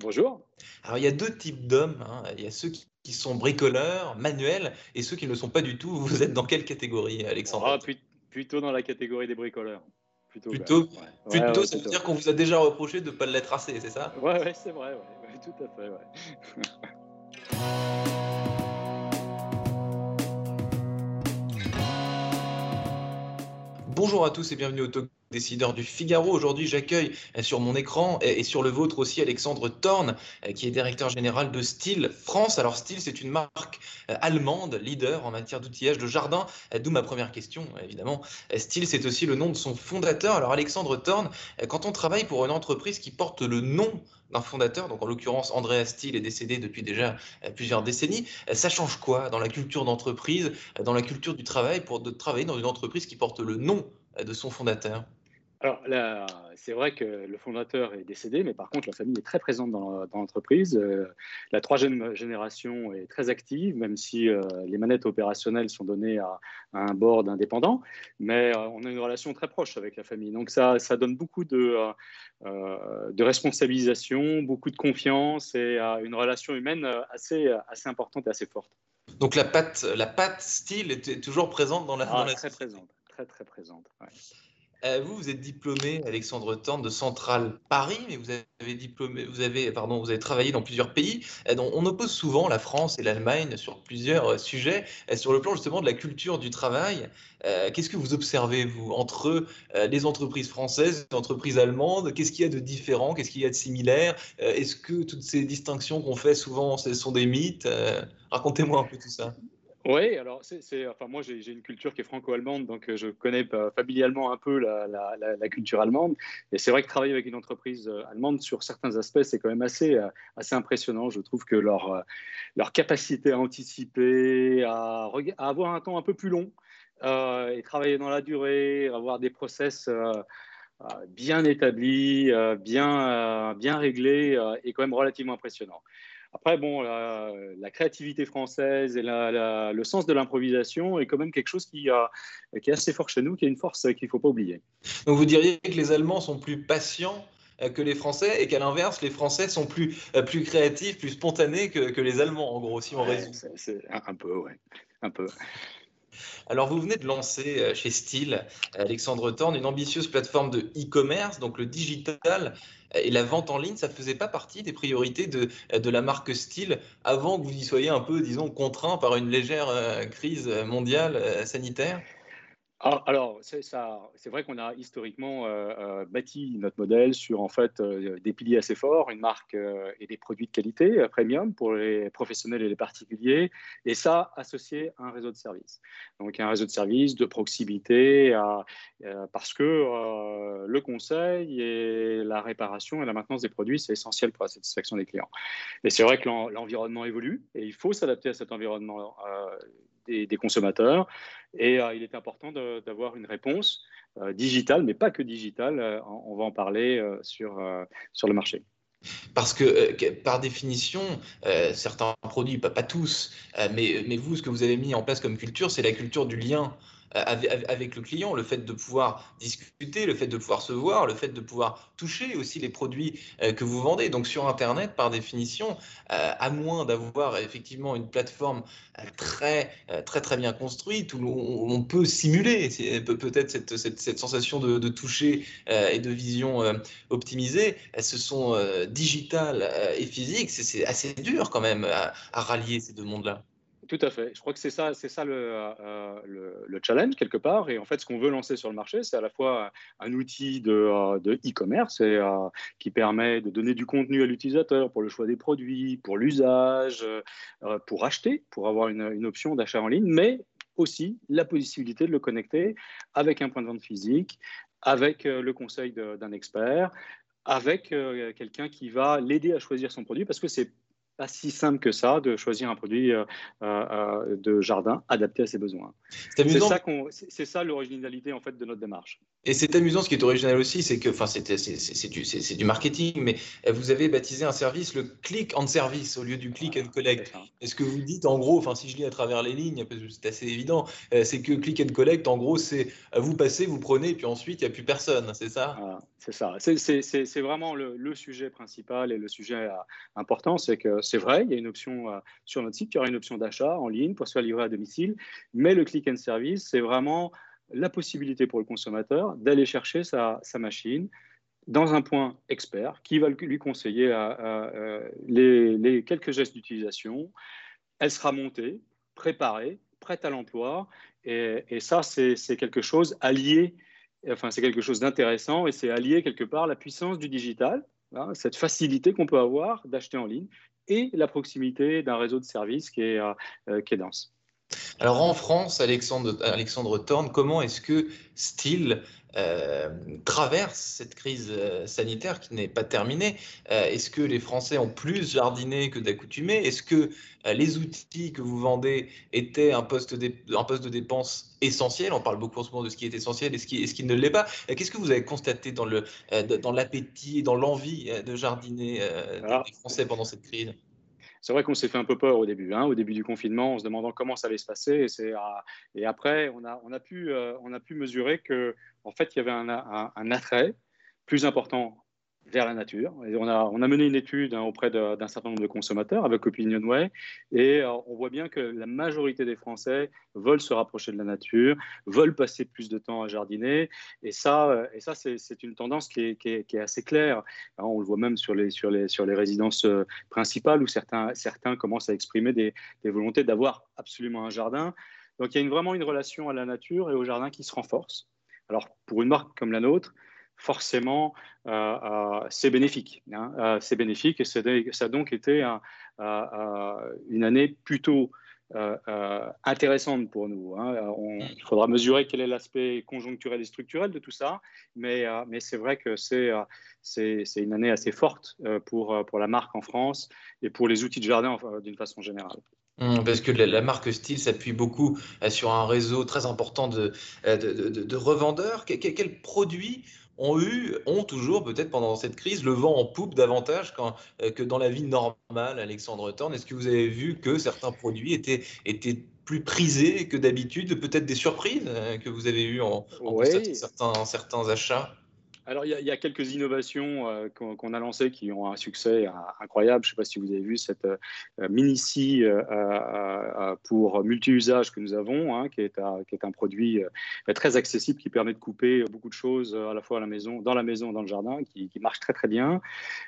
Bonjour. Alors, il y a deux types d'hommes. hein. Il y a ceux qui, qui sont bricoleurs, manuels, et ceux qui ne le sont pas du tout. Vous êtes dans quelle catégorie, Alexandre? Ah, plut- plutôt dans la catégorie des bricoleurs. Plutôt, Plutôt- quand même. Ouais. Plutôt, Ouais, ouais, ça veut plutôt. dire qu'on vous a déjà reproché de ne pas l'être assez, c'est ça? Ouais, ouais, c'est vrai, ouais, ouais, tout à fait. Ouais. Bonjour à tous et bienvenue au Talk Décideur du Figaro. Aujourd'hui, j'accueille euh, sur mon écran et sur le vôtre aussi Alexandre Thorne, euh, qui est directeur général de Style France. Alors, Style, c'est une marque euh, allemande, leader en matière d'outillage de jardin. D'où ma première question, évidemment. Style, c'est aussi le nom de son fondateur. Alors, Alexandre Thorne, quand on travaille pour une entreprise qui porte le nom d'un fondateur, donc en l'occurrence Andreas Steel est décédé depuis déjà plusieurs décennies, ça change quoi dans la culture d'entreprise, dans la culture du travail, pour travailler dans une entreprise qui porte le nom de son fondateur? Alors là, c'est vrai que le fondateur est décédé, mais par contre, la famille est très présente dans, l'entreprise. Euh, la troisième génération est très active, même si euh, les manettes opérationnelles sont données à, à un board indépendant. Mais euh, on a une relation très proche avec la famille. Donc ça, ça donne beaucoup de, de responsabilisation, beaucoup de confiance et une relation humaine assez, assez importante et assez forte. Donc la patte, la patte style est toujours présente dans la. Ah, dans la très présente, très très présente. ouais. Euh, vous, vous êtes diplômé, Alexandre Thorne, de Centrale Paris, mais vous avez travaillé dans plusieurs pays. Euh, on oppose souvent la France et l'Allemagne sur plusieurs euh, sujets, sur le plan justement de la culture du travail. Qu'est-ce que vous observez, vous, entre les entreprises françaises, les entreprises allemandes? Qu'est-ce qu'il y a de différent? Qu'est-ce qu'il y a de similaire? Est-ce que toutes ces distinctions qu'on fait souvent, sont des mythes? Racontez-moi un peu tout ça. Oui, alors c'est, enfin moi j'ai, une culture qui est franco-allemande, donc euh, je connais familialement un peu la, culture allemande. Et c'est vrai que travailler avec une entreprise euh, allemande sur certains aspects, c'est quand même assez, euh, assez impressionnant. Je trouve que leur, leur capacité à anticiper, à, à avoir un temps un peu plus long et travailler dans la durée, avoir des process bien établis, bien, bien réglés, est quand même relativement impressionnant. Après, bon, la, la créativité française et la- la- le sens de l'improvisation est quand même quelque chose qui, a- qui est assez fort chez nous, qui est une force qu'il ne faut pas oublier. Donc vous diriez que les Allemands sont plus patients euh, que les Français et qu'à l'inverse, les Français sont plus, euh, plus créatifs, plus spontanés que, que les Allemands, en gros, si on Ouais, résume. c'est- c'est un, un peu, ouais. Un peu. Alors vous venez de lancer euh, chez Style, Alexandre Thorne, une ambitieuse plateforme de e-commerce, donc le digital euh, et la vente en ligne, ça ne faisait pas partie des priorités de, euh, de la marque Style avant que vous y soyez un peu, disons, contraint par une légère crise mondiale sanitaire? Alors, c'est vrai qu'on a historiquement euh, euh, bâti notre modèle sur en fait euh, des piliers assez forts, une marque et des produits de qualité premium pour les professionnels et les particuliers, et ça associé à un réseau de services. Donc un réseau de services de proximité, parce que le conseil et la réparation et la maintenance des produits c'est essentiel pour la satisfaction des clients. Et c'est vrai que l'en- l'environnement évolue et il faut s'adapter à cet environnement des, consommateurs. Et euh, il est important d'avoir une réponse euh, digitale, mais pas que digitale. euh, on va en parler sur, sur le marché. Parce que, par définition, certains produits, pas, tous, mais, mais vous, ce que vous avez mis en place comme culture, c'est la culture du lien avec, avec le client, le fait de pouvoir discuter, le fait de pouvoir se voir, le fait de pouvoir toucher aussi les produits euh, que vous vendez. Donc sur Internet, par définition, euh, à moins d'avoir effectivement une plateforme euh, très, euh, très, très bien construite, où on, peut simuler peut-être cette, sensation de, toucher euh, et de vision euh, optimisée, se sont euh, digitales euh, et physiques. C'est- assez dur quand même à rallier ces deux mondes-là. Tout à fait. Je crois que c'est ça, c'est ça le, euh, le, le challenge quelque part. Et en fait, ce qu'on veut lancer sur le marché, c'est à la fois un outil de euh, e-commerce euh, qui permet de donner du contenu à l'utilisateur pour le choix des produits, pour l'usage, pour acheter, pour avoir une, une option d'achat en ligne, mais aussi la possibilité de le connecter avec un point de vente physique, avec le conseil d'un expert, avec quelqu'un qui va l'aider à choisir son produit, parce que c'est pas si simple que ça de choisir un produit euh, euh, de jardin adapté à ses besoins. C'est ça, c'est ça l'originalité en fait de notre démarche. Et c'est amusant, ce qui est original aussi, c'est que, enfin, c'est du, du, marketing, mais vous avez baptisé un service le click and service au lieu du click and collect. Est-ce que vous dites, en gros, enfin, si je lis à travers les lignes, c'est assez évident, c'est que click and collect, en gros, c'est vous passez, vous prenez, puis ensuite, il n'y a plus personne, c'est ça? C'est ça. C'est vraiment le, le, sujet principal et le sujet important, c'est que c'est vrai, il y a une option euh, sur notre site, il y aura une option d'achat en ligne pour se faire livrer à domicile, mais le click and service, c'est vraiment la possibilité pour le consommateur d'aller chercher sa, machine dans un point expert qui va lui conseiller euh, les, quelques gestes d'utilisation. Elle sera montée, préparée, prête à l'emploi, et, et, ça, c'est quelque chose allié, enfin, c'est quelque chose d'intéressant, et c'est allié quelque part la puissance du digital, hein, cette facilité qu'on peut avoir d'acheter en ligne, et la proximité d'un réseau de services qui est, euh, euh, qui est dense. Alors en France, Alexandre, Alexandre Thorne, comment est-ce que Style euh, traverse cette crise sanitaire qui n'est pas terminée? Est-ce que les Français ont plus jardiné que d'accoutumé? Est-ce que les outils que vous vendez étaient un poste, de, un poste de dépense essentiel? On parle beaucoup en ce moment de ce qui est essentiel et ce qui, et ce qui ne l'est pas. Qu'est-ce que vous avez constaté dans l'appétit et dans l'envie de jardiner des Français pendant cette crise? C'est vrai qu'on s'est fait un peu peur au début, hein, au début du confinement, en se demandant comment ça allait se passer. Et, et après, on a, on, a pu, euh, on a pu mesurer que, en fait, il y avait un attrait plus important vers la nature. On, a, mené une étude hein, auprès d'un certain nombre de consommateurs avec OpinionWay et euh, on voit bien que la majorité des Français veulent se rapprocher de la nature, veulent passer plus de temps à jardiner. Et ça, euh, c'est une tendance qui est, assez claire. Hein, on le voit même sur les, résidences euh, principales où certains, commencent à exprimer des, volontés d'avoir absolument un jardin. Donc il y a vraiment une relation à la nature et au jardin qui se renforce. Alors pour une marque comme la nôtre, forcément, euh, euh, c'est bénéfique. Hein. Euh, c'est bénéfique et ça a donc été une année plutôt intéressante pour nous. Hein. il faudra mesurer quel est l'aspect conjoncturel et structurel de tout ça, mais, mais c'est vrai que c'est une année assez forte pour, pour la marque en France et pour les outils de jardin d'une façon générale. Mmh, parce que la, marque Style s'appuie beaucoup sur un réseau très important de, de, de, revendeurs. Quels quel produits ont eu, ont toujours peut-être pendant cette crise le vent en poupe davantage euh, que dans la vie normale, Alexandre Thorne. Est-ce que vous avez vu que certains produits étaient, étaient plus prisés que d'habitude, peut-être des surprises euh, que vous avez eues en, en certains, certains achats? Alors, il y, a, quelques innovations euh, qu'on a lancées qui ont un succès euh, incroyable. Je ne sais pas si vous avez vu cette euh, mini-scie pour multi-usage que nous avons, hein, qui, est un produit très accessible qui permet de couper beaucoup de choses à la fois à la maison, dans la maison, dans le jardin, qui marche très très bien.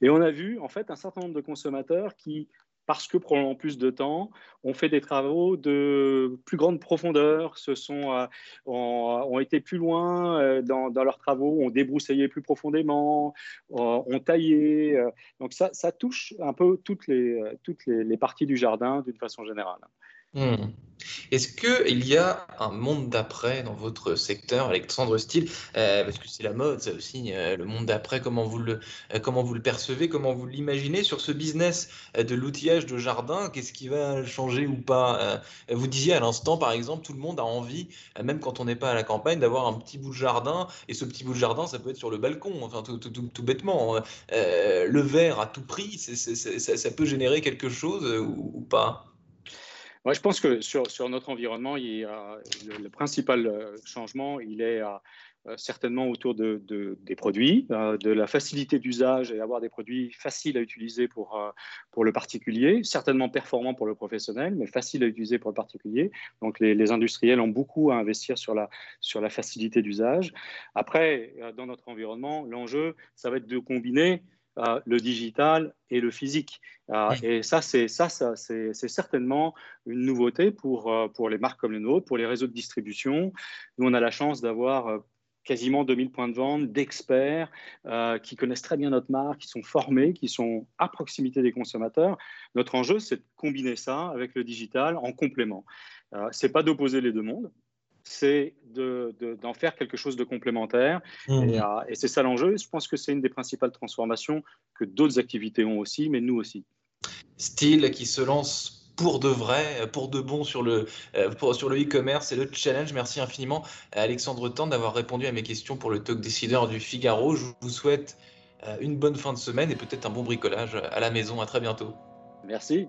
Et on a vu en fait un certain nombre de consommateurs qui parce que probablement plus de temps, on fait des travaux de plus grande profondeur, se sont, euh, ont, été plus loin euh, dans, leurs travaux, ont débroussaillé plus profondément, euh, ont taillé. donc ça, ça, touche un peu toutes les, toutes les parties du jardin d'une façon générale. Hmm. Est-ce qu'il y a un monde d'après dans votre secteur, Alexandre Steele euh, Parce que c'est la mode, ça aussi, euh, le monde d'après, comment, vous le, euh, comment vous le percevez, comment vous l'imaginez? Sur ce business de l'outillage de jardin Qu'est-ce qui va changer ou pas? Vous disiez à l'instant, par exemple, tout le monde a envie, même quand on n'est pas à la campagne, d'avoir un petit bout de jardin. Et ce petit bout de jardin, ça peut être sur le balcon, enfin, tout, tout, bêtement. le verre à tout prix, ça, peut générer quelque chose ou pas? Moi, je pense que sur, sur notre environnement, il y a, le, principal euh, changement, il est euh, certainement autour de, des produits, euh, de la facilité d'usage et avoir des produits faciles à utiliser pour, pour le particulier, certainement performants pour le professionnel, mais faciles à utiliser pour le particulier. Donc les, les industriels ont beaucoup à investir sur la, sur la facilité d'usage. Après, dans notre environnement, l'enjeu, ça va être de combiner le digital et le physique. Euh, et ça, c'est ça, ça c'est certainement une nouveauté pour, euh, pour les marques comme les nôtres, pour les réseaux de distribution. Nous, on a la chance d'avoir euh, quasiment 2000 points de vente d'experts qui connaissent très bien notre marque, qui sont formés, qui sont à proximité des consommateurs. Notre enjeu, c'est de combiner ça avec le digital en complément. Euh, c'est pas d'opposer les deux mondes, c'est d'en faire quelque chose de complémentaire. Mmh. Euh, et, c'est ça l'enjeu. Je pense que c'est une des principales transformations que d'autres activités ont aussi, mais nous aussi. Style qui se lance pour de vrai, pour de bon sur le pour, sur le e-commerce et le challenge. Merci infiniment à Alexandre Tand d'avoir répondu à mes questions pour le talk décideur du Figaro. Je vous souhaite une bonne fin de semaine et peut-être un bon bricolage à la maison. À très bientôt. Merci.